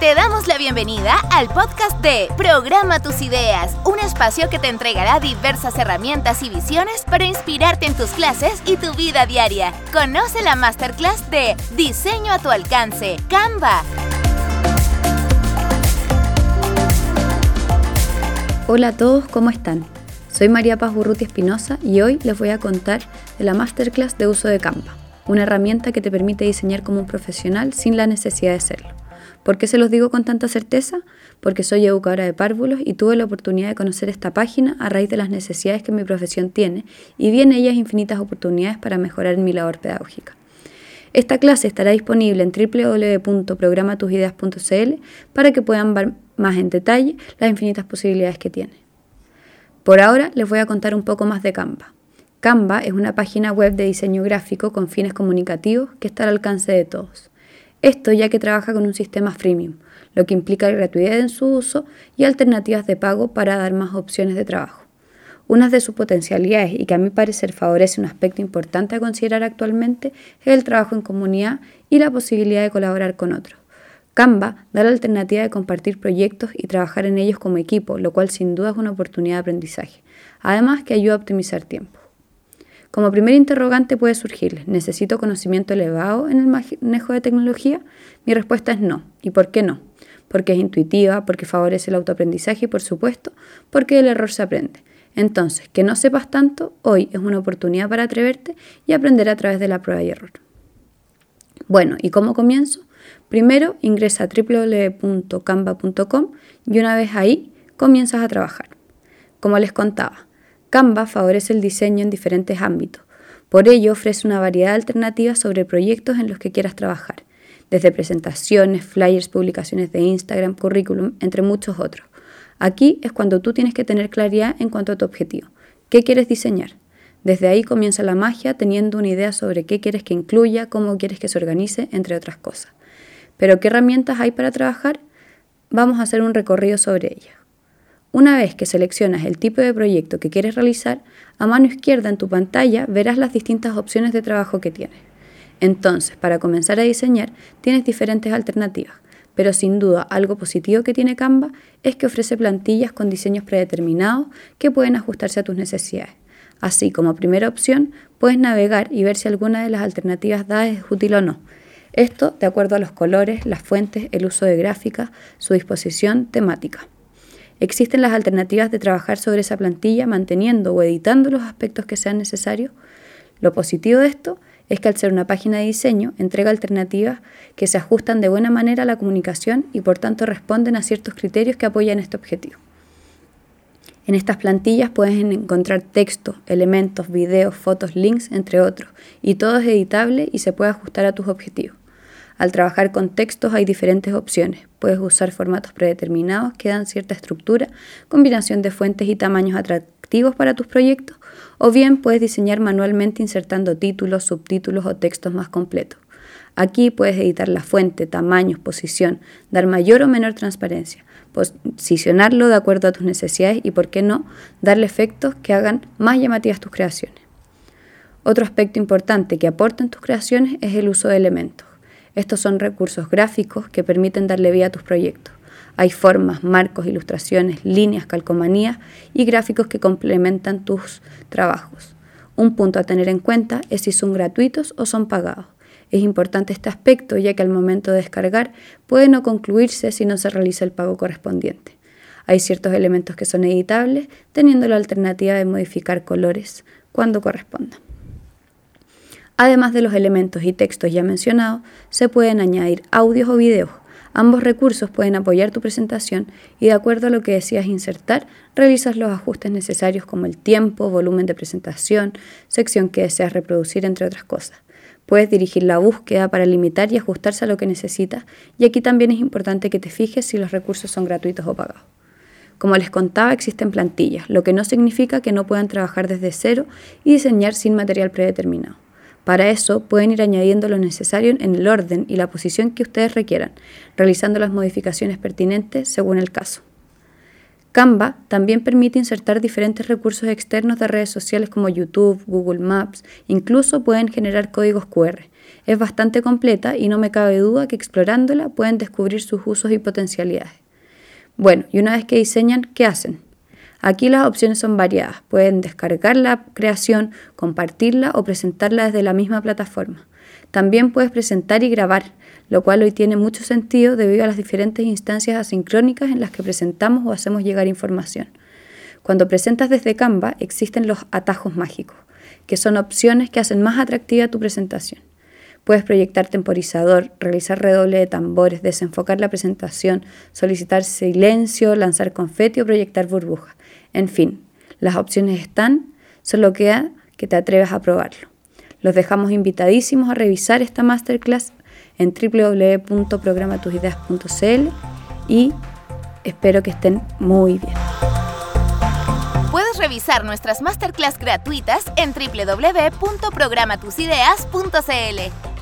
Te damos la bienvenida al podcast de Programa tus ideas, un espacio que te entregará diversas herramientas y visiones para inspirarte en tus clases y tu vida diaria. Conoce la masterclass de Diseño a tu alcance, Canva. Hola a todos, ¿cómo están? Soy María Paz Burruti Espinosa y hoy les voy a contar de la masterclass de uso de Canva, una herramienta que te permite diseñar como un profesional sin la necesidad de serlo. ¿Por qué se los digo con tanta certeza? Porque soy educadora de párvulos y tuve la oportunidad de conocer esta página a raíz de las necesidades que mi profesión tiene y vi en ellas infinitas oportunidades para mejorar mi labor pedagógica. Esta clase estará disponible en www.programatusideas.cl para que puedan ver más en detalle las infinitas posibilidades que tiene. Por ahora les voy a contar un poco más de Canva. Canva es una página web de diseño gráfico con fines comunicativos que está al alcance de todos. Esto ya que trabaja con un sistema freemium, lo que implica gratuidad en su uso y alternativas de pago para dar más opciones de trabajo. Una de sus potencialidades y que a mi parecer favorece un aspecto importante a considerar actualmente es el trabajo en comunidad y la posibilidad de colaborar con otros. Canva da la alternativa de compartir proyectos y trabajar en ellos como equipo, lo cual sin duda es una oportunidad de aprendizaje. Además que ayuda a optimizar tiempo. Como primer interrogante puede surgirles, ¿necesito conocimiento elevado en el manejo de tecnología? Mi respuesta es no. ¿Y por qué no? Porque es intuitiva, porque favorece el autoaprendizaje y por supuesto, porque el error se aprende. Entonces, que no sepas tanto, hoy es una oportunidad para atreverte y aprender a través de la prueba y error. Bueno, ¿y cómo comienzo? Primero ingresa a www.canva.com y una vez ahí comienzas a trabajar. Como les contaba, Canva favorece el diseño en diferentes ámbitos. Por ello, ofrece una variedad de alternativas sobre proyectos en los que quieras trabajar, desde presentaciones, flyers, publicaciones de Instagram, currículum, entre muchos otros. Aquí es cuando tú tienes que tener claridad en cuanto a tu objetivo. ¿Qué quieres diseñar? Desde ahí comienza la magia teniendo una idea sobre qué quieres que incluya, cómo quieres que se organice, entre otras cosas. Pero ¿qué herramientas hay para trabajar? Vamos a hacer un recorrido sobre ellas. Una vez que seleccionas el tipo de proyecto que quieres realizar, a mano izquierda en tu pantalla verás las distintas opciones de trabajo que tienes. Entonces, para comenzar a diseñar, tienes diferentes alternativas, pero sin duda algo positivo que tiene Canva es que ofrece plantillas con diseños predeterminados que pueden ajustarse a tus necesidades. Así como primera opción, puedes navegar y ver si alguna de las alternativas dadas es útil o no. Esto de acuerdo a los colores, las fuentes, el uso de gráficas, su disposición temática. Existen las alternativas de trabajar sobre esa plantilla manteniendo o editando los aspectos que sean necesarios. Lo positivo de esto es que al ser una página de diseño entrega alternativas que se ajustan de buena manera a la comunicación y por tanto responden a ciertos criterios que apoyan este objetivo. En estas plantillas puedes encontrar texto, elementos, videos, fotos, links, entre otros, y todo es editable y se puede ajustar a tus objetivos. Al trabajar con textos hay diferentes opciones. Puedes usar formatos predeterminados que dan cierta estructura, combinación de fuentes y tamaños atractivos para tus proyectos, o bien puedes diseñar manualmente insertando títulos, subtítulos o textos más completos. Aquí puedes editar la fuente, tamaños, posición, dar mayor o menor transparencia, posicionarlo de acuerdo a tus necesidades y, por qué no, darle efectos que hagan más llamativas tus creaciones. Otro aspecto importante que aporta en tus creaciones es el uso de elementos. Estos son recursos gráficos que permiten darle vida a tus proyectos. Hay formas, marcos, ilustraciones, líneas, calcomanías y gráficos que complementan tus trabajos. Un punto a tener en cuenta es si son gratuitos o son pagados. Es importante este aspecto ya que al momento de descargar puede no concluirse si no se realiza el pago correspondiente. Hay ciertos elementos que son editables, teniendo la alternativa de modificar colores cuando corresponda. Además de los elementos y textos ya mencionados, se pueden añadir audios o videos. Ambos recursos pueden apoyar tu presentación y de acuerdo a lo que deseas insertar, realizas los ajustes necesarios como el tiempo, volumen de presentación, sección que deseas reproducir, entre otras cosas. Puedes dirigir la búsqueda para limitar y ajustarse a lo que necesitas y aquí también es importante que te fijes si los recursos son gratuitos o pagados. Como les contaba, existen plantillas, lo que no significa que no puedan trabajar desde cero y diseñar sin material predeterminado. Para eso pueden ir añadiendo lo necesario en el orden y la posición que ustedes requieran, realizando las modificaciones pertinentes según el caso. Canva también permite insertar diferentes recursos externos de redes sociales como YouTube, Google Maps, incluso pueden generar códigos QR. Es bastante completa y no me cabe duda que explorándola pueden descubrir sus usos y potencialidades. Bueno, y una vez que diseñan, ¿qué hacen? Aquí las opciones son variadas. Pueden descargar la creación, compartirla o presentarla desde la misma plataforma. También puedes presentar y grabar, lo cual hoy tiene mucho sentido debido a las diferentes instancias asincrónicas en las que presentamos o hacemos llegar información. Cuando presentas desde Canva existen los atajos mágicos, que son opciones que hacen más atractiva tu presentación. Puedes proyectar temporizador, realizar redoble de tambores, desenfocar la presentación, solicitar silencio, lanzar confeti o proyectar burbujas. En fin, las opciones están, solo queda que te atrevas a probarlo. Los dejamos invitadísimos a revisar esta masterclass en www.programatusideas.cl y espero que estén muy bien. Puedes revisar nuestras masterclass gratuitas en www.programatusideas.cl.